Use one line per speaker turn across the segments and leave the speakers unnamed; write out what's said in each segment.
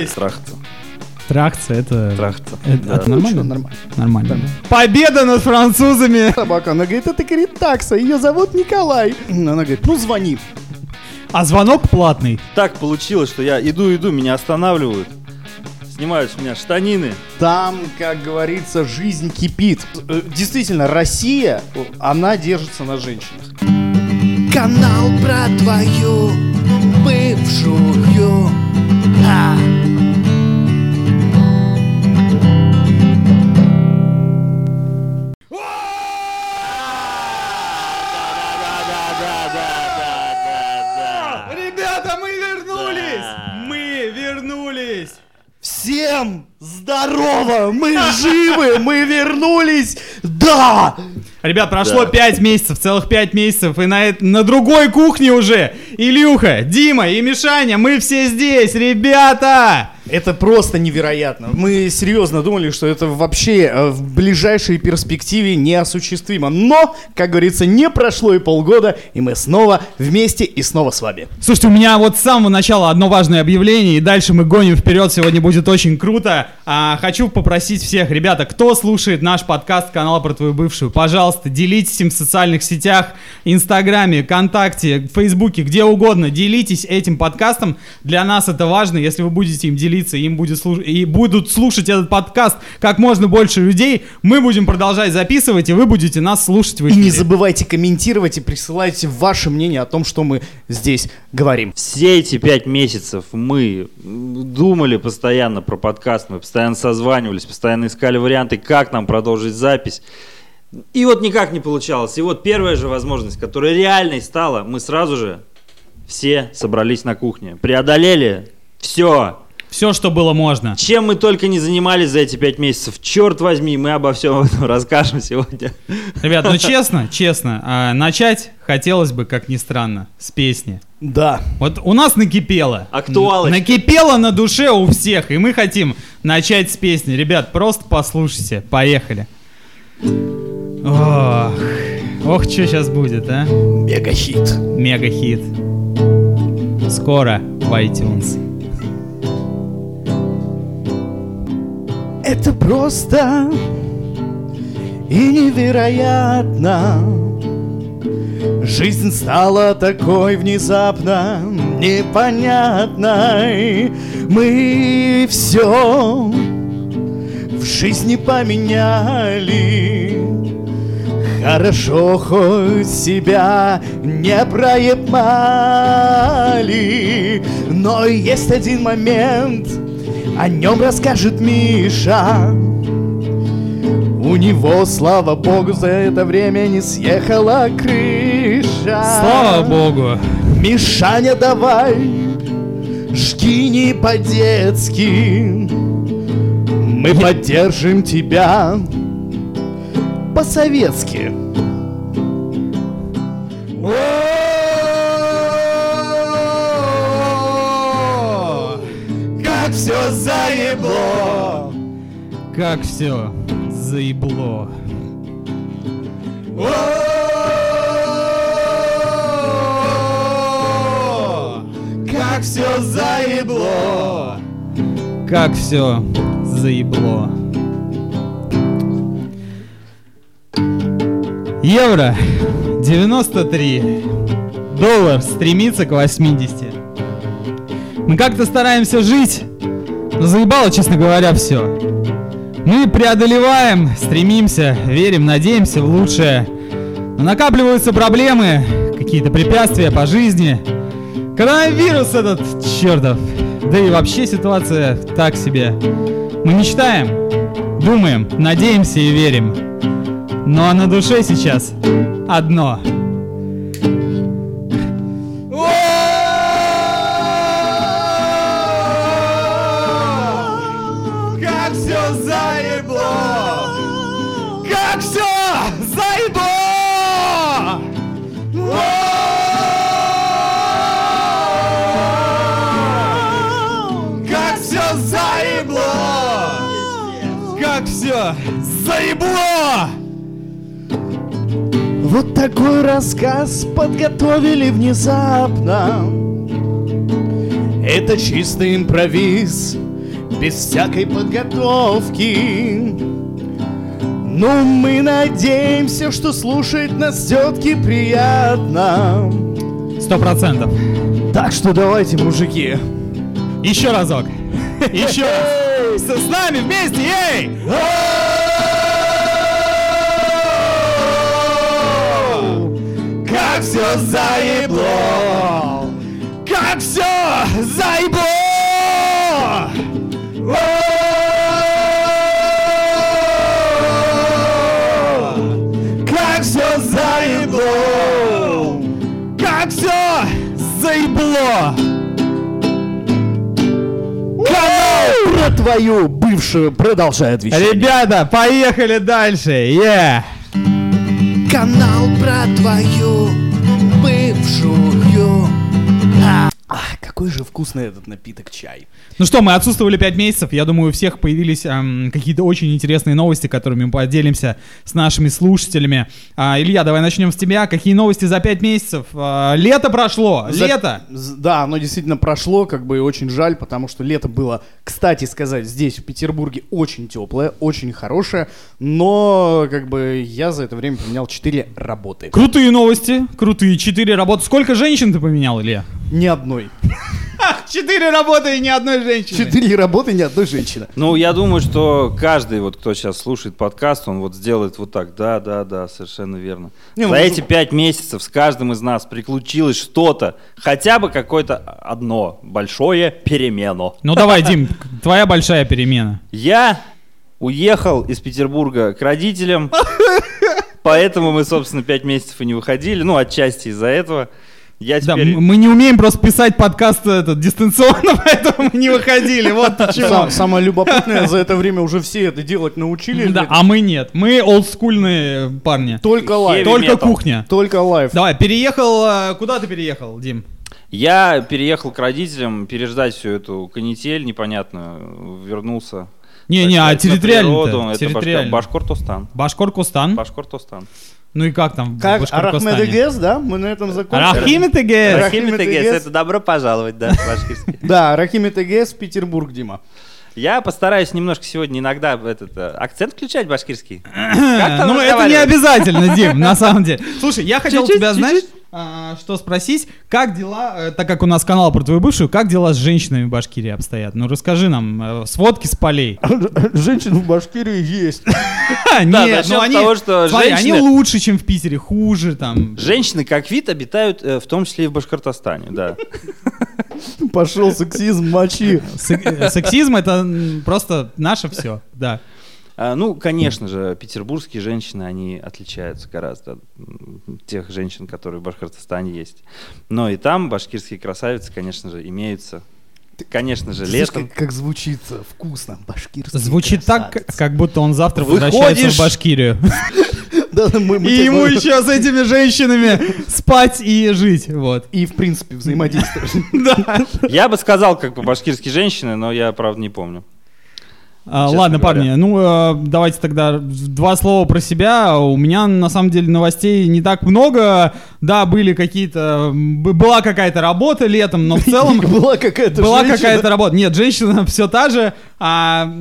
вернулись!
Трахта.
Трахца, это...
Трахта.
Это,
Да.
это нормально?
чё, нормально.
Нормально. Победа над французами!
Собака, она говорит, это, говорит, такса, ее зовут Николай. Она говорит, ну звони.
А звонок платный.
Так получилось, что я иду, иду, меня останавливают. Снимают с меня штанины.
Там, как говорится, жизнь кипит. Э, Действительно, Россия, она держится на женщинах.
Канал про твою бывшую. А.
Всем здорово! Мы живы! Мы вернулись! Да!
Ребят, прошло
Да.
5 месяцев, целых 5 месяцев, и на, на другой кухне уже Илюха, Дима и Мишаня, мы все здесь, ребята!
Это просто невероятно. Мы серьезно думали, что это вообще э, в ближайшей перспективе неосуществимо. Но, как говорится, не прошло и полгода, и мы снова вместе и снова с вами.
Слушайте, у меня вот с самого начала одно важное объявление, и дальше мы гоним вперед, сегодня будет очень круто. А, хочу попросить всех, ребята, кто слушает наш подкаст канала про твою бывшую, пожалуйста, делитесь им в социальных сетях, Инстаграме, ВКонтакте, Фейсбуке, где угодно, делитесь этим подкастом. Для нас это важно, если вы будете им делиться, им будет слуш- и будут слушать этот подкаст как можно больше людей, мы будем продолжать записывать, и вы будете нас слушать в
И не
эфире.
забывайте комментировать и присылайте ваше мнение о том, что мы здесь говорим.
Все эти пять месяцев мы думали постоянно про подкаст, мы постоянно созванивались, постоянно искали варианты, как нам продолжить запись. И вот никак не получалось. И вот первая же возможность, которая реальной стала, мы сразу же все собрались на кухне. Преодолели все.
Все, что было можно.
Чем мы только не занимались за эти пять месяцев. Черт возьми, мы обо всем этом расскажем сегодня.
Ребят, ну честно, честно, а, начать хотелось бы, как ни странно, с песни.
Да.
Вот у нас накипело.
Актуалочка.
Накипело на душе у всех, и мы хотим начать с песни. Ребят, просто послушайте. Поехали. Ох, ох, что сейчас будет, а?
Мега-хит.
Мега-хит. Скоро в iTunes.
Это просто и невероятно. Жизнь стала такой внезапно непонятной. Мы все в жизни поменяли. Хорошо хоть себя не проебали Но есть один момент, о нем расскажет Миша. У него, слава богу, за это время не съехала крыша.
Слава богу.
Мишаня, давай, жги не по-детски. Мы поддержим тебя по-советски Как все заебло.
Как все заебло
Как все заебло.
Евро 93. Доллар стремится к 80. Мы как-то стараемся жить, но заебало, честно говоря, все. Мы преодолеваем, стремимся, верим, надеемся в лучшее. Но накапливаются проблемы, какие-то препятствия по жизни. Коронавирус этот чертов. Да и вообще ситуация так себе. Мы мечтаем, думаем, надеемся и верим. А на душе сейчас одно.
Как все заебло! Вот такой рассказ подготовили внезапно. Это чистый импровиз, без всякой подготовки. Ну, мы надеемся, что слушать нас все-таки приятно.
Сто процентов.
Так что давайте, мужики.
Еще разок. Еще раз. С, с нами вместе, эй!
Как все заебло! Как все заебло! Как все заебло!
Как все заебло!
Про твою бывшую продолжает вещать.
Ребята, поехали дальше. Yeah.
Канал про твою бывшую.
Какой же вкусный этот напиток чай.
Ну что, мы отсутствовали 5 месяцев. Я думаю, у всех появились эм, какие-то очень интересные новости, которыми мы поделимся с нашими слушателями. А, Илья, давай начнем с тебя. Какие новости за 5 месяцев? А, лето прошло.
За-
Лето.
Да, оно действительно прошло, как бы и очень жаль, потому что лето было, кстати сказать, здесь, в Петербурге, очень теплое, очень хорошее, но как бы я за это время поменял 4 работы.
Крутые новости. Крутые. Четыре работы. Сколько женщин ты поменял, Илья?
Ни одной.
Четыре работы и ни одной женщины.
4 работы, ни одной женщины.
Ну, я думаю, что каждый, вот кто сейчас слушает подкаст, он вот сделает вот так. Да, да, да, совершенно верно.
Не,
За
ну,
эти пять месяцев с каждым из нас приключилось что-то, хотя бы какое-то одно большое перемено.
Ну давай, Дим, твоя большая перемена.
Я уехал из Петербурга к родителям, поэтому мы, собственно, пять месяцев и не выходили. Ну, отчасти из-за этого. Я
Да,
теперь...
м- мы не умеем просто писать подкаст этот, дистанционно, поэтому мы не выходили. Вот почему.
Сам- самое любопытное, за это время уже все это делать научились.
Да, а мы нет. Мы олдскульные парни.
Только.
Heavy
Только кухня.
Только live.
Давай, переехал. э, Куда ты переехал, Дим?
Я переехал к родителям переждать всю эту канитель непонятную, вернулся.
Не-не,
так
а территориально.
Это
территориально.
Башкор- Башкортостан.
Башкортостан.
Башкортостан.
Ну и как там в
Как
Башкортостане?
Арахмедегес, да? Мы на этом
ТГС.
Рахим Тегес.
это добро пожаловать, да, башкирский.
Да, Рахим ТГС, Петербург, Дима.
Я постараюсь немножко сегодня иногда этот э, акцент включать башкирский.
Ну, это не обязательно, Дим, на самом деле. Слушай, я хотел тебя, знаешь. А, что спросить, как дела, э, так как у нас канал про твою бывшую, как дела с женщинами в Башкирии обстоят? Ну, расскажи нам, э, сводки с полей.
Женщин в Башкирии есть.
Да,
Нет, ну они,
того, что
смотри, они лучше, чем в Питере, хуже там.
Женщины как вид обитают э, в том числе и в Башкортостане, да.
Пошел сексизм, мочи.
Сек- Сексизм это просто наше все, да.
А, Ну, конечно же, петербургские женщины, они отличаются гораздо от тех женщин, которые в Башкортостане есть. Но и там башкирские красавицы, конечно же, имеются. Конечно же,
Слышь,
летом.
как, как звучит вкусно, башкирский
Звучит так,
красавец.
как будто он завтра
Выходишь-
возвращается в Башкирию.
Да, да, мы- мы
И ему еще с этими женщинами спать и жить, вот.
И, в принципе, взаимодействовать.
Да.
Я бы сказал, как по-башкирски женщины, но я, правда, не помню.
А, ладно,
говоря.
парни, ну э, давайте тогда два слова про себя. У меня на самом деле новостей не так много. Да, были какие-то, была какая-то работа летом, но в целом
Была какая-то
была какая-то работа. Нет, женщина все та же. А,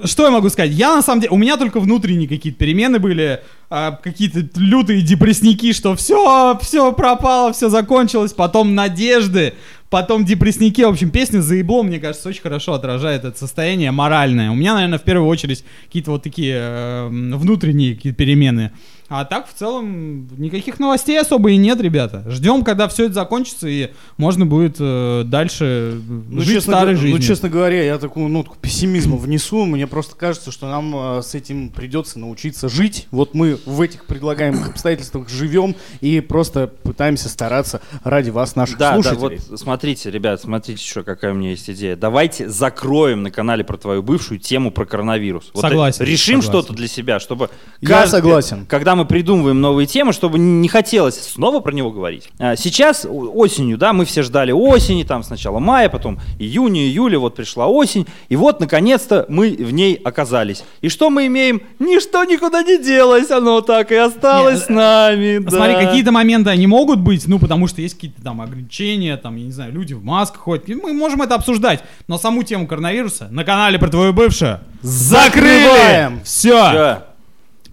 э, что я могу сказать? Я на самом деле, у меня только внутренние какие-то перемены были, а, какие-то лютые депрессники, что все, все пропало, все закончилось, потом надежды, потом депрессники. В общем, песня «Заебло», мне кажется, очень хорошо отражает это состояние моральное. У меня, наверное, в первую очередь какие-то вот такие э, внутренние какие-то перемены. А так, в целом, никаких новостей особо и нет, ребята. Ждем, когда все это закончится, и можно будет э, дальше
Ну,
жить
честно,
старой
го-
жизнью.
ну, честно говоря, я такую нотку пессимизма внесу. Мне просто кажется, что нам э, с этим придется научиться жить. Вот мы в этих предлагаемых обстоятельствах живем и просто пытаемся стараться ради вас, наших
Да, да,
слушателей.
вот смотрите, ребят, смотрите, еще какая у меня есть идея. Давайте закроем на канале про твою бывшую тему про коронавирус. Вот
Согласен,
Решим
согласен.
что-то для себя, чтобы...
Я согласен.
Когда когда мы придумываем новые темы, чтобы не хотелось снова про него говорить. А Сейчас осенью, да, мы все ждали осени, там сначала мая, потом июня, июля, вот пришла осень, и вот наконец-то мы в ней оказались. И что мы имеем? Ничто никуда не делось, оно так и осталось
Не,
с нами. да.
Смотри, какие-то моменты они могут быть, ну, потому что есть какие-то там ограничения, там, я не знаю, люди в масках ходят. Мы можем это обсуждать. Но саму тему коронавируса на канале про твою бывшую!
Закрываем!
Все!
Да.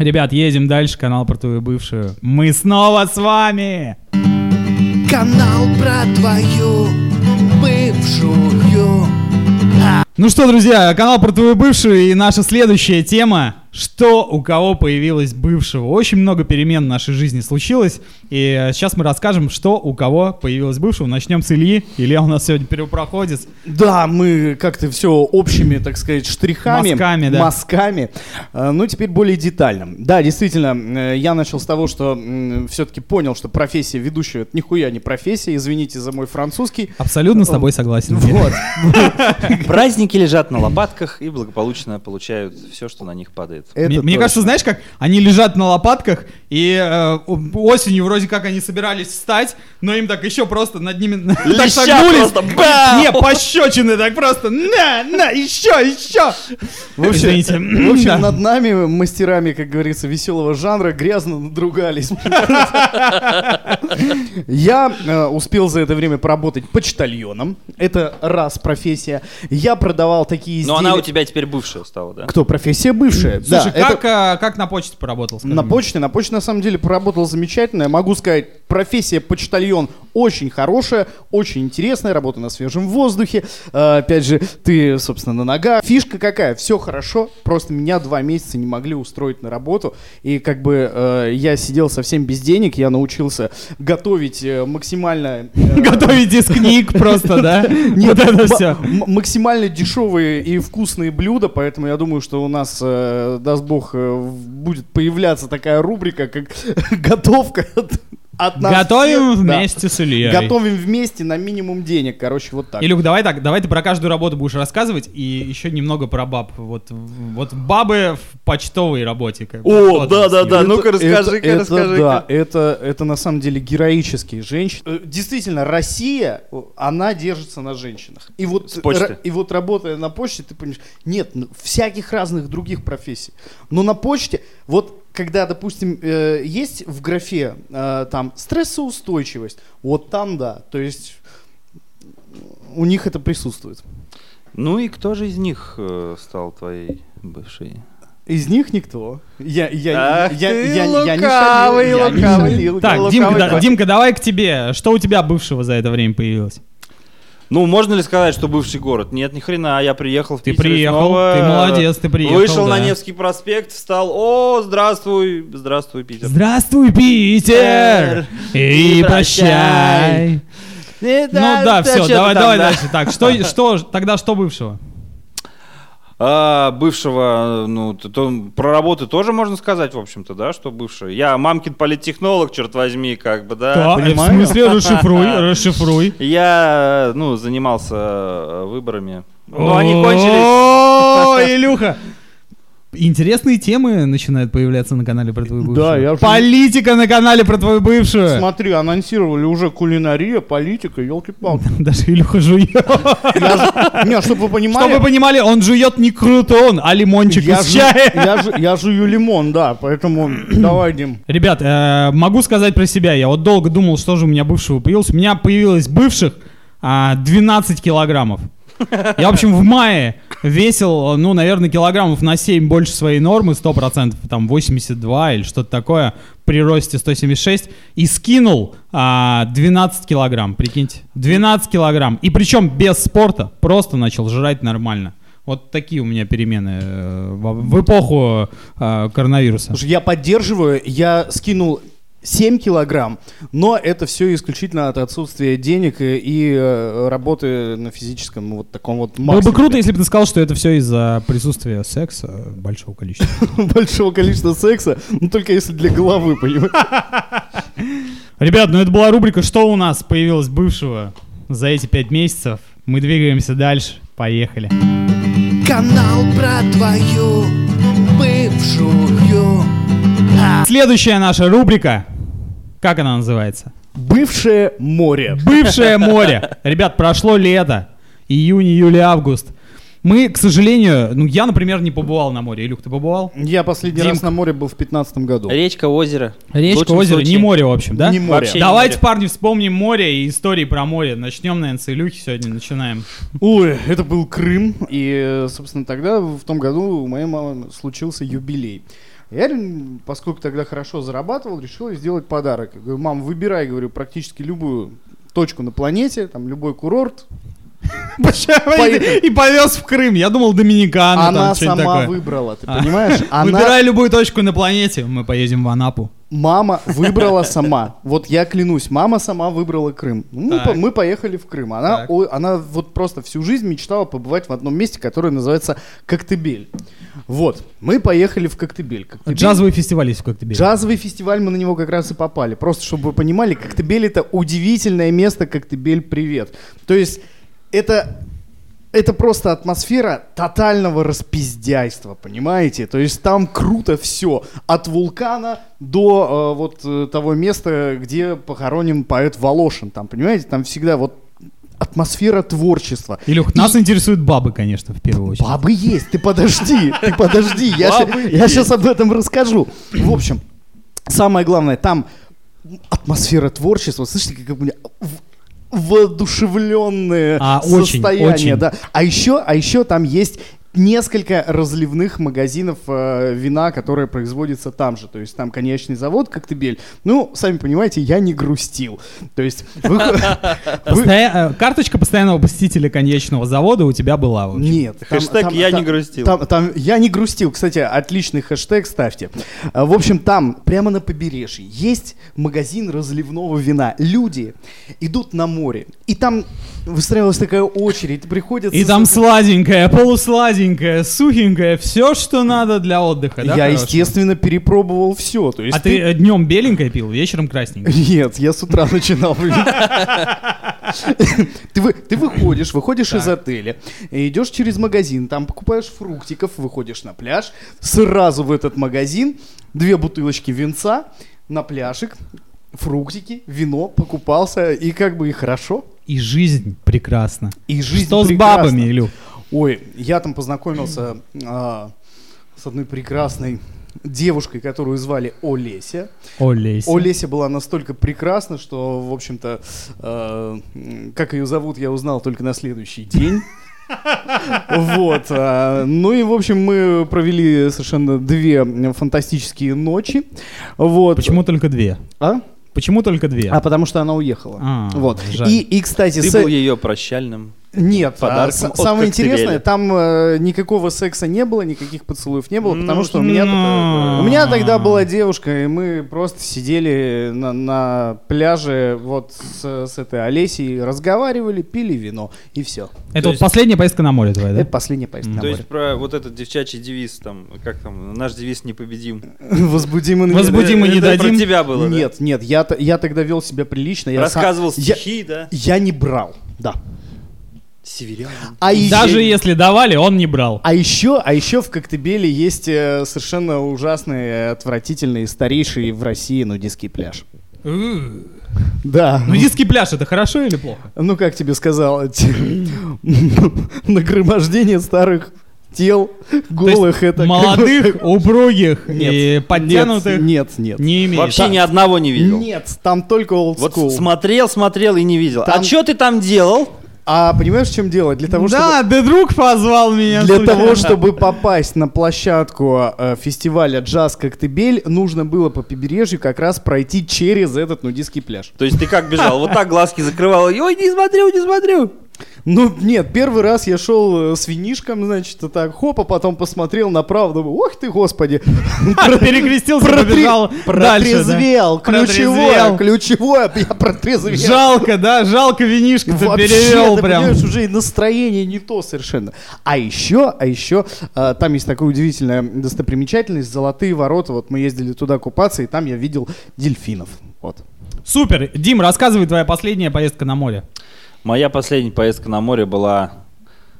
Ребят, едем дальше, канал про твою бывшую. Мы снова с вами!
Канал про твою бывшую
Ну что, друзья, канал про твою бывшую и наша следующая тема. Что у кого появилось бывшего? Очень много перемен в нашей жизни случилось. И э, сейчас мы расскажем, что у кого появилось бывшего. Начнем с Ильи. Илья у нас сегодня первопроходец.
Да, мы как-то все общими, так сказать, штрихами.
Мазками, да.
Мазками. Э, Ну, теперь более детально. Да, действительно, э, я начал с того, что все-таки понял, что профессия ведущего это нихуя не профессия. Извините за мой французский.
Абсолютно с тобой согласен.
Вот.
Праздники лежат на лопатках и благополучно получают все, что на них падает.
Это
Мне, мне кажется, знаешь, как они лежат на лопатках, и э, осенью вроде как они собирались встать, но им так еще просто над ними так согнулись. Не, пощечины так просто. На, на, еще, еще.
В общем,
Извините.
в общем,
Да.
над нами, мастерами, как говорится, веселого жанра, грязно надругались. Я э, успел за это время поработать почтальоном. Это раз профессия. Я продавал такие
Но
изделия.
она у тебя теперь бывшая стала, да?
Кто? Профессия бывшая.
Слушай,
да, это-
как, э, как на почте поработал?
На почте, на почте на самом деле поработал замечательно. Я могу сказать, профессия почтальон очень хорошая, очень интересная, работа на свежем воздухе. Э, опять же, ты, собственно, на ногах. Фишка какая? Все хорошо, просто меня два месяца не могли устроить на работу. И как бы э, я сидел совсем без денег, я научился готовить э, максимально... э,
Готовить из книг просто, да?
нет,
это все.
максимально дешевые и вкусные блюда, поэтому я думаю, что у нас, э, даст бог, э, будет появляться такая рубрика, как готовка от, нас
Готовим
всех. Да.
вместе с Ильей.
Готовим вместе на минимум денег, короче, вот так.
Илюх, давай так, давай ты про каждую работу будешь рассказывать и еще немного про баб. Вот, вот бабы в почтовой работе. как.
О, да-да-да,
с ними.
ну-ка, расскажи-ка,
это,
расскажи-ка.
Да, это, это на самом деле героические женщины. Э, Действительно, Россия, она держится на женщинах. И вот, ра- и вот работая на почте, ты понимаешь, нет, ну, всяких разных других профессий. Но на почте, вот когда, допустим, э, есть в графе э, там стрессоустойчивость, вот там да, то есть у них это присутствует.
Ну и кто же из них э, стал твоей бывшей?
Из них никто. Я, я,
Ах
я,
ты
я, я, я не
лукавый,
шалил, я не шалил.
Так, Димка, да-. Димка, давай к тебе. Что у тебя бывшего за это время появилось?
Ну, можно ли сказать, что бывший город? Нет, ни хрена, я приехал в
Ты
Питер и
приехал,
снова,
ты молодец, ты приехал,
Вышел на
да.
Невский проспект, встал, о, здравствуй, здравствуй, Питер.
Здравствуй, Питер! И
И
прощай!
Э,
Ну да, все, давай, давай
да.
дальше. Так, что, что, тогда что бывшего?
А, бывшего, ну, т- то, про работы тоже можно сказать, в общем-то, да, что бывший. Я мамкин политтехнолог, черт возьми, как бы, да.
Да, в
понимаю.
смысле, расшифруй, расшифруй.
Я, ну, занимался э, выборами. Ну, они кончились.
О, Илюха! Интересные темы начинают появляться на канале про твою бывшую.
Да, я уже-
Политика на канале про твою бывшую.
Смотри, анонсировали уже кулинария, политика, елки-палки.
Даже Илюха жует.
Не, чтобы вы понимали,
Чтобы вы понимали, он жует не крутон, а лимончик из чая.
я, жу- я жую лимон, да, поэтому давай, Дим.
Ребят, э, могу сказать про себя. Я вот долго думал, что же у меня бывшего появилось. У меня появилось бывших а, 12 килограммов. Я, в общем, в мае весил, ну, наверное, килограммов на 7 больше своей нормы, 100%, там 82 или что-то такое, при росте 176, и скинул а, 12 килограмм, прикиньте. 12 килограмм. И причем без спорта, просто начал жрать нормально. Вот такие у меня перемены э, в, эпоху э, коронавируса.
Слушай, я поддерживаю, я скинул 7 килограмм, но это все исключительно от отсутствия денег и, и, э, работы на физическом вот таком вот
Было бы
максимуме.
круто, если бы ты сказал, что это все из-за присутствия секса большого количества.
большого количества секса, но только если для головы, понимаешь?
Ребят, ну это была рубрика «Что у нас появилось бывшего за эти пять месяцев?» Мы двигаемся дальше. Поехали.
Канал про твою бывшую
Следующая наша рубрика. Как она называется?
Бывшее море.
Бывшее море. Ребят, прошло лето. Июнь, июль, август. Мы, к сожалению, ну я, например, не побывал на море. Илюх, ты побывал?
Я последний
Димка.
раз на море был в 15 году.
Речка, озеро.
Речка, озеро,
случае.
не море, в общем, да?
Не море.
Вообще не
Давайте,
море.
парни, вспомним море и истории про море. Начнем, наверное, с Илюхи сегодня. Начинаем.
Ой, это был Крым, и, собственно, тогда, в том году, у моей мамы случился юбилей. Я, поскольку тогда хорошо зарабатывал, решил сделать подарок. Говорю, мам, выбирай, говорю, практически любую точку на планете, там, любой курорт.
И повез в Крым. Я думал, Доминикана.
Она сама выбрала, ты
А.
понимаешь?
Выбирай любую точку на планете, мы поедем в Анапу.
мама выбрала сама. Вот я клянусь, мама сама выбрала Крым. Мы,
Так.
по- мы поехали в Крым. Она, о- она вот просто всю жизнь мечтала побывать в одном месте, которое называется Коктебель. Вот, мы поехали в Коктебель. Коктебель-
Джазовый фестиваль есть в Коктебеле.
Джазовый фестиваль, мы на него как раз и попали. Просто, чтобы вы понимали, Коктебель это удивительное место, Коктебель, привет. То есть, это, это просто атмосфера тотального распиздяйства, понимаете? То есть, там круто все. От вулкана до э, вот э, того места, где похоронен поэт Волошин. Там, понимаете, там всегда вот атмосфера творчества.
Илюх, нас интересуют бабы, конечно, в первую очередь.
Бабы есть, ты подожди, ты подожди, я сейчас об этом расскажу. В общем, самое главное, там атмосфера творчества, слышите, как у меня в- воодушевленное
А, очень,
состояние,
очень.
да. А еще, а еще там есть несколько разливных магазинов э, вина, которые производятся там же. То есть там конечный завод Коктебель. Ну, сами понимаете, я не грустил. То есть
э, Карточка постоянного посетителя конечного завода у тебя была.
Нет.
Хэштег «Я не грустил».
Там, я не грустил. Кстати, отличный хэштег ставьте. А, В общем, там, прямо на побережье, есть магазин разливного вина. Люди идут на море. И там выстраивалась такая очередь. Приходят...
И там сладенькое, сухенькое, все, что надо для отдыха, да?
Я,
хорошего?
естественно, перепробовал все. То есть
А ты днем беленькое пил, вечером красненькое?
Нет, я с утра начинал. Ты, ты выходишь, выходишь из отеля, идешь через магазин, там покупаешь фруктиков, выходишь на пляж, сразу в этот магазин, две бутылочки винца, на пляжик, фруктики, вино, покупался, и как бы и хорошо.
И жизнь прекрасна.
И жизнь
Что с
прекрасна.
бабами, Илюх?
Ой, я там познакомился а, с одной прекрасной девушкой, которую звали Олеся.
Олеся.
Олеся была настолько прекрасна, что, в общем-то, э, как ее зовут, я узнал только на следующий день. Вот. а, Ну и, в общем, мы провели совершенно две фантастические ночи. Вот.
Почему только две?
А?
Почему только две?
А потому что она уехала.
А,
вот.
жаль.
И, и, кстати,
Ты
се-
был ее прощальным.
Нет, а,
подарком от
самое интересное, там э, никакого секса не было, никаких поцелуев не было, потому
Ну,
что у меня,
ну.
у меня тогда была девушка, и мы просто сидели на, на пляже вот с, с этой Олесей, разговаривали, пили вино, и все.
Это
То
вот
есть-
последняя поездка на море твоя, да?
Это последняя поездка на
То
море.
есть про вот этот девчачий девиз, там, как там, наш девиз непобедим.
Возбудим и не
Возбудим и не дадим.
про тебя было?
Нет, нет, я, я тогда вел себя прилично.
Рассказывал стихи, да?
Я не брал, да.
Северянин.
А еще-
Даже если давали, он не брал.
А еще, а еще в Коктебеле есть э, совершенно ужасный, отвратительный, старейший в России нудистский пляж. Да.
Нудистский пляж это хорошо или плохо?
Ну, как тебе сказал, нагромождение старых тел, голых, это...
молодых, упругих
Нет,
и подтянутых
Нет, нет. нет.
не имеет.
Вообще ни одного не видел.
Нет, там только old
Вот
school.
смотрел, смотрел и не видел.
Там-
А что ты там делал?
А понимаешь, в чем дело? Для того, чтобы...
Да, да друг позвал меня.
Для
случайно.
того, чтобы попасть на площадку э, фестиваля «Джаз Коктебель», нужно было по побережью как раз пройти через этот нудистский пляж.
То есть ты как бежал? Вот так глазки закрывал. и, Ой, не смотрю, не смотрю.
Ну, нет, первый раз я шел э, с винишком, значит, так, хоп, а потом посмотрел направо, думаю, ох ты, господи.
Перекрестился, побежал.
Протрезвел, ключевое, ключевое, я протрезвел.
Жалко, да, жалко винишко ты перевел прям.
уже и настроение не то совершенно. А еще, а еще, э, там есть такая удивительная достопримечательность, золотые ворота. Вот мы ездили туда купаться, и там я видел дельфинов. Вот.
Супер. Дим, рассказывай твоя последняя поездка на море.
Моя последняя поездка на море была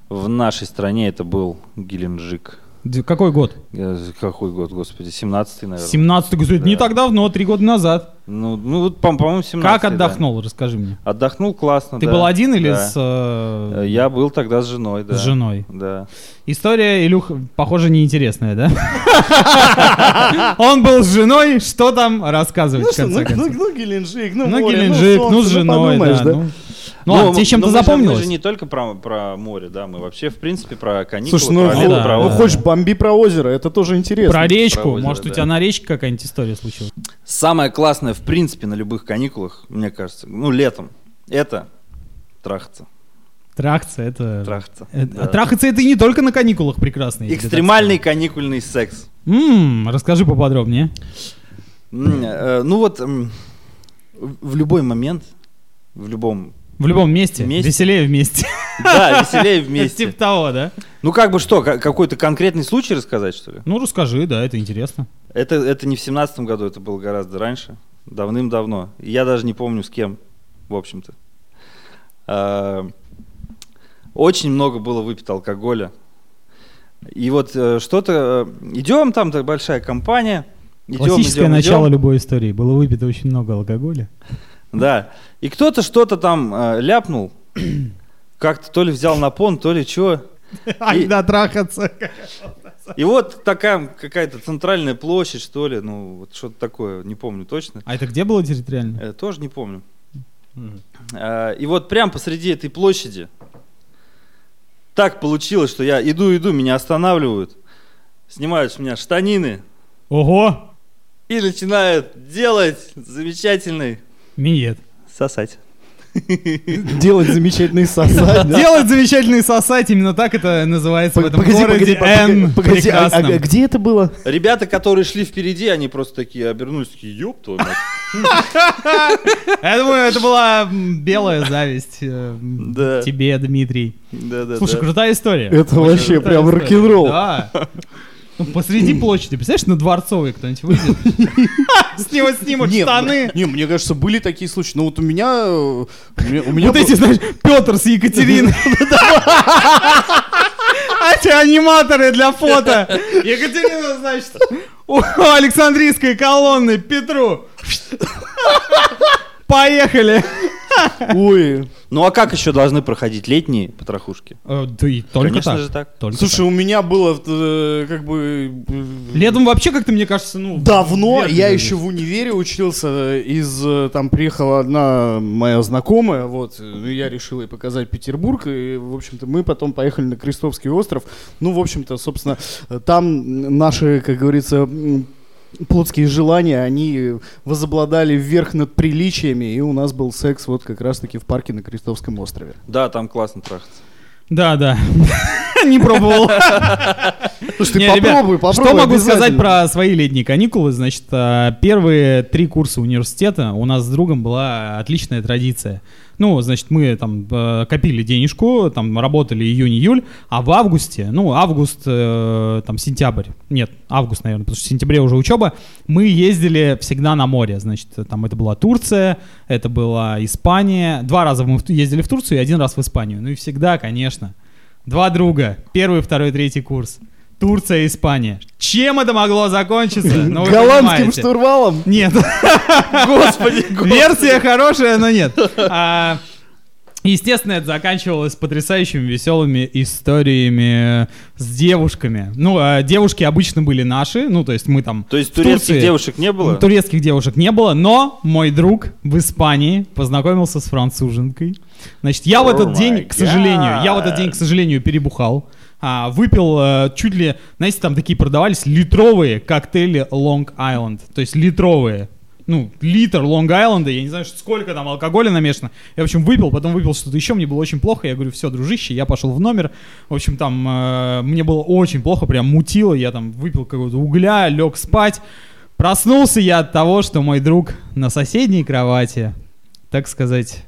в нашей стране. Это был Геленджик.
Какой год?
Э, Какой год, господи, 17-й, наверное.
17 год. Это не
Да.
так давно, три года назад.
Ну, ну вот, по- по-моему, 17
Как отдохнул, расскажи мне.
Отдохнул классно,
Ты
да.
был один или
Да.
с, э,
Я был тогда с женой, да.
с женой?
Да.
История, Илюх, похоже, неинтересная, да? Он был с женой, что там рассказывать,
Ну
в
что, ну,
конце
ну,
концов?
ну, Геленджик, ну,
Ну, Геленджик, ну, с женой, да. Ну, ну ладно, тебе чем-то
мы же- Мы
запомнилось?
же не только про, про море, да, мы вообще, в принципе, про каникулы,
Слушай, ну,
про
ну,
лето,
да,
про
ну хочешь бомби про озеро, это тоже интересно.
Про речку,
озеро,
может, у
да.
тебя на речке какая-нибудь история случилась?
Самое классное, в принципе, на любых каникулах, мне кажется, ну, летом, это трахаться.
Трахаться, это...
Трахаться.
это-
да.
а Трахаться это и не только на каникулах прекрасно.
Экстремальный каникульный секс.
скажу. М, расскажи поподробнее.
Э, Ну вот, в любой момент, в любом...
В любом месте,
Вместе.
веселее вместе.
Да, веселее вместе.
Типа того, да?
Ну как бы что, ка- какой-то конкретный случай рассказать, что ли?
Ну, расскажи, да, это интересно.
Это, это не в семнадцатом году, это было гораздо раньше, давным-давно. Я даже не помню с кем, в общем-то. А, Очень много было выпито алкоголя. И вот э, что-то... э, Идем, там большая компания. Идем,
Классическое
идем,
начало
идем.
любой истории. Было выпито очень много алкоголя.
Да. И кто-то что-то там э, ляпнул. Как-то то ли взял на пон, то ли. И-
да, трахаться.
И вот такая какая-то центральная площадь, что ли, ну, вот что-то такое, не помню точно.
А это где было территориально?
Э, тоже не помню. А, и вот прям посреди этой площади так получилось, что я иду, иду, меня останавливают, снимают с меня штанины
Ого!
и начинают делать замечательный
Минет.
сосать.
Делать замечательный сосать, да?
Делать замечательный сосать, именно так это называется в этом
Погоди,
городе
погоди,
Н
погоди, погоди, а- а где это было?
Ребята, которые шли впереди, они просто такие обернулись, такие, ёб твою мать».
Я думаю, это была белая зависть э, тебе, Дмитрий. Слушай, крутая история.
Это вообще прям рок-н-ролл.
Ну, посреди площади, представляешь, на Дворцовой кто-нибудь выйдет, с него снимут штаны.
Не, мне кажется, были такие случаи. Ну вот у меня... э, У меня, у меня
Вот эти, знаешь, Петр с Екатериной. А эти аниматоры для фото. Екатерина, значит, у Александрийской колонны Петру. Поехали.
Ой.
Ну а как еще должны проходить летние потрохушки?
Э, Да и только
Конечно
так.
же так.
Только
Слушай, у меня было э, как бы... э,
Летом вообще как-то, мне кажется, ну...
Давно,
вверх
я
лезет.
еще в универе учился, э, из, э, там приехала одна моя знакомая, вот, э, ну, я решил ей показать Петербург, и, в общем-то, мы потом поехали на Крестовский остров, ну, в общем-то, собственно, э, там наши, как говорится, м, плотские желания, они возобладали вверх над приличиями, и у нас был секс вот как раз-таки в парке на Крестовском острове.
Да, там классно трахаться.
Да, да. Не пробовал.
Слушай, ты
Не, ребят,
попробуй, попробуй
Что могу сказать про свои летние каникулы? Значит, а, первые три курса университета у нас с другом была отличная традиция. Ну, значит, мы там э, копили денежку, там работали июнь-июль, а в августе, ну, август, э, там, сентябрь, нет, август, наверное, потому что в сентябре уже учеба, мы ездили всегда на море, значит, там это была Турция, это была Испания, два раза мы ездили в Турцию и один раз в Испанию, ну и всегда, конечно, два друга, первый, второй, третий курс, Турция, Испания. Чем это могло закончиться? Ну,
Голландским
понимаете.
штурвалом?
Нет.
Господи,
Версия хорошая, но нет. А, Естественно, это заканчивалось потрясающими веселыми историями с девушками. Ну, а девушки обычно были наши, ну, то есть мы там...
То есть
в
турецких
Турции-
девушек не было?
Турецких девушек не было, но мой друг в Испании познакомился с француженкой. Значит, я в
Oh
этот
my
день, к сожалению, я в этот
God.
день, к сожалению, перебухал. А, выпил э, чуть ли, знаете, там такие продавались литровые коктейли Long Island. То есть литровые. Ну, литр Island, я не знаю, сколько там алкоголя намешано. Я, в общем, выпил, потом выпил что-то еще, мне было очень плохо. Я говорю, все, дружище, я пошел в номер. В общем, там э, мне было очень плохо, прям мутило. Я там выпил какого-то угля, лег спать. Проснулся я от того, что мой друг на соседней кровати, так сказать,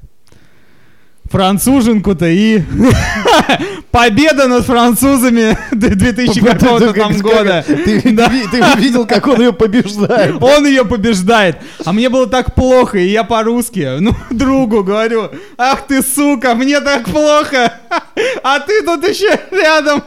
француженку-то и победа над французами 2000 какого-то там года.
Ты видел, как он ее побеждает?
Он ее побеждает. А мне было так плохо, и я по-русски, ну, другу говорю, ах ты сука, мне так плохо, а ты тут еще рядом.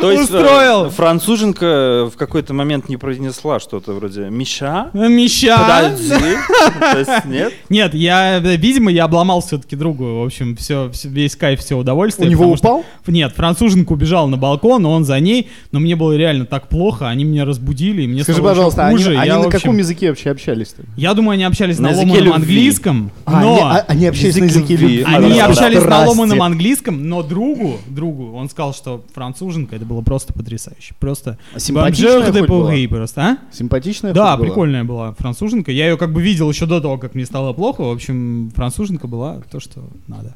То есть э,
Устроил.
француженка в какой-то момент не произнесла что-то вроде «Миша?»
Меща.
Подожди. То есть нет?
Нет, я, э, видимо, я обломал все-таки другу. В общем, все, весь кайф, все
У
удовольствие.
него
потому что-
упал?
Нет, француженка убежала на балкон, он за ней, но мне было реально так плохо, они меня разбудили, и мне
Скажи, пожалуйста, они,
хуже.
они
я,
на
общем,
каком языке вообще общались-то?
Я думаю, они общались
На
на, ломаном
любви.
английском,
А,
но...
они, а- они общались на
Язык
языке
любви.
Они общались на ломаном английском, но другу, другу, он сказал, что француженка, это было просто потрясающе. Просто
А симпатичная была?
Paris просто, а?
Симпатичная
Да,
хоть была?
прикольная была француженка. Я ее как бы видел еще до того, как мне стало плохо. В общем, француженка была то, что надо.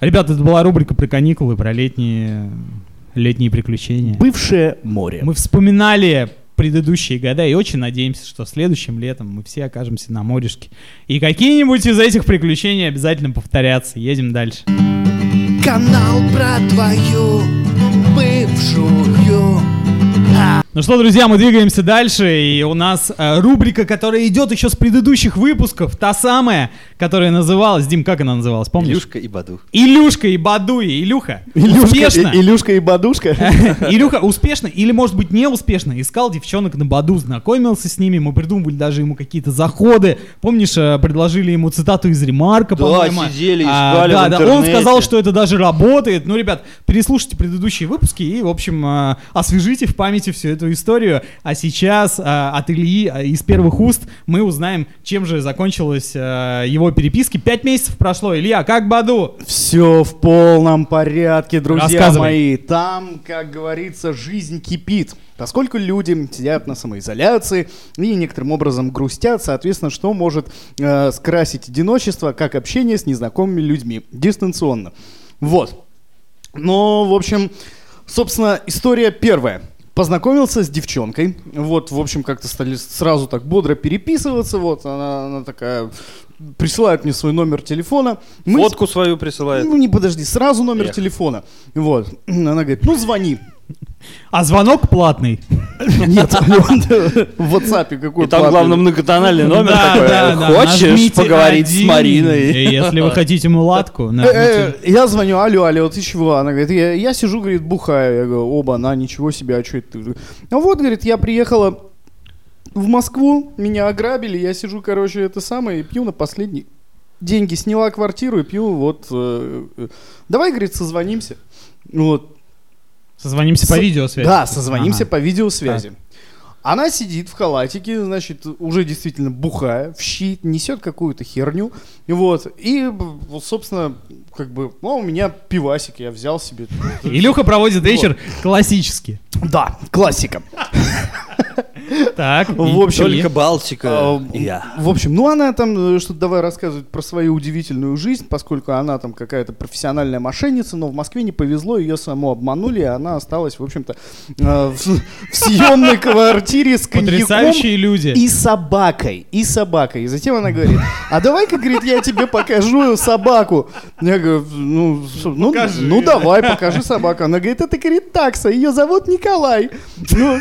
Ребята, это была рубрика про каникулы, про летние, летние приключения.
Бывшее море.
Мы вспоминали предыдущие года и очень надеемся, что следующим летом мы все окажемся на морешке. И какие-нибудь из этих приключений обязательно повторятся. Едем дальше.
Канал про твою
Ну что, друзья, мы двигаемся дальше, и у нас э, рубрика, которая идет еще с предыдущих выпусков, та самая, которая называлась, Дим, как она называлась, помнишь?
Илюшка и Баду.
Илюшка и Бадуи. Илюха,
Илюшка,
успешно.
И- Илюшка и Бадушка.
Илюха успешно или, может быть, не успешно искал девчонок на Баду, знакомился с ними, мы придумывали даже ему какие-то заходы. Помнишь, э, предложили ему цитату из ремарка,
Да,
по-моему.
сидели,
А,
искали
да,
в
да, он сказал, что это даже работает. Ну, ребят, переслушайте предыдущие выпуски и, в общем, э, освежите в памяти всю эту историю. А сейчас э, от Ильи э, из первых уст мы узнаем, чем же закончилась его переписки. Пять месяцев прошло. Илья, как Баду?
Все в полном порядке, друзья мои. Там, как говорится, жизнь кипит. Поскольку люди сидят на самоизоляции и некоторым образом грустят, соответственно, что может э, скрасить одиночество, как общение с незнакомыми людьми дистанционно. Вот. Но, в общем, собственно, история первая. Познакомился с девчонкой, вот, в общем, как-то стали сразу так бодро переписываться, вот, она, она такая присылает мне свой номер телефона. Мы
Фотку свою присылает.
ну, не подожди, сразу номер
Эх.
телефона. Вот. Она говорит, ну звони.
А звонок платный.
Нет, в WhatsApp какой
И там, главное, многоканальный номер такой. Хочешь поговорить с Мариной?
и Если вы хотите мулатку,
Э, э, Я звоню, алло, алло, ты чего? Она говорит, я, сижу, говорит, бухаю. Я говорю, оба, она, ничего себе, а что это ты? А вот, говорит, я приехала в Москву, меня ограбили, я сижу, короче, это самое, и пью на последние деньги. Сняла квартиру и пью, вот. э, э, Давай, говорит, созвонимся. Вот.
Созвонимся по
Со-
видеосвязи.
Да, созвонимся
Ага.
по видеосвязи. Она сидит в халатике, значит, уже действительно бухая, в щит, несет какую-то херню. Вот. И, вот, собственно, как бы, ну, у меня пивасик, я взял себе.
Илюха проводит вечер классически.
Да, классика.
Так,
В общем,
Только Балтика
А. В общем, ну она там э, что-то давай рассказывает про свою удивительную жизнь, поскольку она там какая-то профессиональная мошенница, но в Москве не повезло, ее саму обманули, и она осталась, в общем-то, э, в, съемной квартире с коньяком
люди.
и собакой, и собакой. И затем она говорит, а давай-ка, говорит, я тебе покажу собаку. Я говорю, ну, ну, ну давай, покажи собаку. Она говорит, это, говорит, такса, ее зовут Николай. Ну,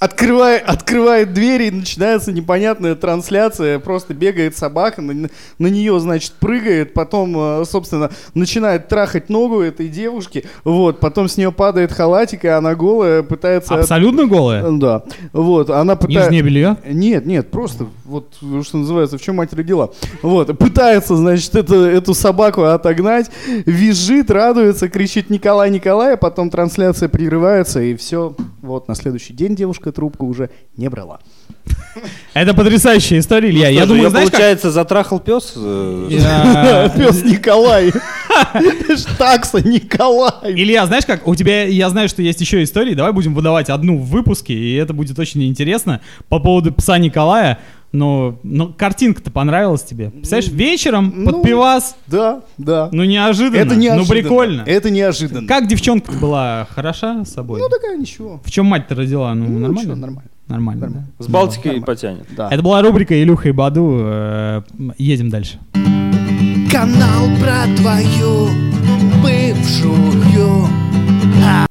Открывает, открывает двери, и начинается непонятная трансляция. Просто бегает собака, на, на нее, значит, прыгает, потом, э, собственно, начинает трахать ногу этой девушки. Вот, потом с нее падает халатик, и она голая, пытается...
Абсолютно голая?
Да. Вот, она пытается...
Нижнее белье?
Нет, нет, просто вот что называется, в чем мать родила. Вот, пытается, значит, эту, эту собаку отогнать, визжит, радуется, кричит Николай, Николай, а потом трансляция прерывается, и все. Вот, на следующий день девушка трубку уже не брала.
Это потрясающая история, Илья. Я
Что же,
думаю, знаешь,
получается, затрахал пес? э,
Я-
Пес Николай. Такса Николай.
Илья, знаешь как, у тебя, я знаю, что есть еще истории, давай будем выдавать одну в выпуске, и это будет очень интересно по поводу пса Николая, но, но картинка-то понравилась тебе. Представляешь, вечером
ну,
под пивас,
Да, да.
ну неожиданно,
Это неожиданно.
ну прикольно.
Это неожиданно.
Как девчонка была хороша с собой?
Ну, такая ничего.
В чем мать-то родила? Ну,
Ну,
нормально?
ничего, нормально.
Нормально,
Нормально.
да.
С Балтикой
Нормально.
потянет.
Да.
Это была рубрика Илюха и Баду. э, Едем дальше.
Канал про твою бывшую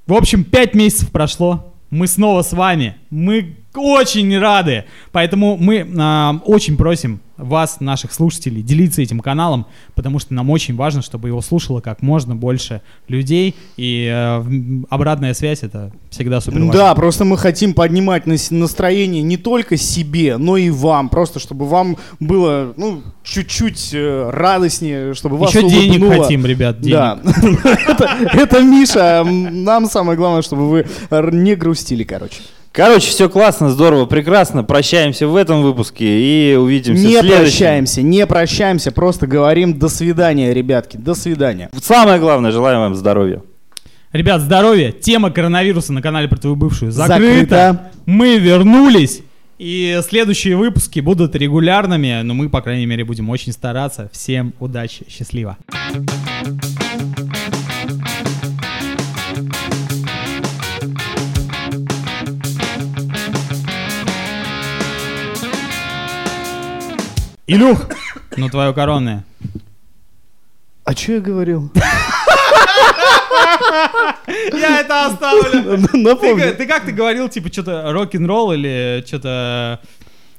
В общем, пять месяцев прошло. Мы снова с вами. Мы очень рады. Поэтому мы а, очень просим вас, наших слушателей, делиться этим каналом, потому что нам очень важно, чтобы его слушало как можно больше людей. И э, обратная связь это всегда супер важно.
Да, просто мы хотим поднимать нас- настроение не только себе, но и вам. Просто чтобы вам было ну, чуть-чуть э, радостнее, чтобы вас
Еще денег
улыбнуло.
хотим, ребят, денег.
Да, это, Миша. Нам самое главное, чтобы вы не грустили, короче.
Короче, все классно, здорово, прекрасно. Прощаемся в этом выпуске и увидимся
Не
в следующем.
прощаемся, не прощаемся, просто говорим до свидания, ребятки, до свидания.
Самое главное, желаем вам здоровья.
Ребят, здоровья. Тема коронавируса на канале про твою бывшую закрыта.
Закрыто.
Мы вернулись. И следующие выпуски будут регулярными, но мы, по крайней мере, будем очень стараться. Всем удачи, счастливо. Илюх, ну твое коронное.
А что я говорил?
Я это оставлю.
Напомню.
Ты как ты говорил, типа, что-то рок-н-ролл или что-то...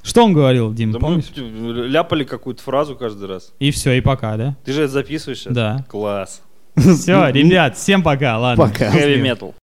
Что он говорил, Дим,
Да мы
помнишь?
ляпали какую-то фразу каждый раз.
И все, и пока, да?
Ты же это записываешь? сейчас?
Да.
Класс.
Все, ребят, всем пока, ладно.
Пока.
Heavy metal.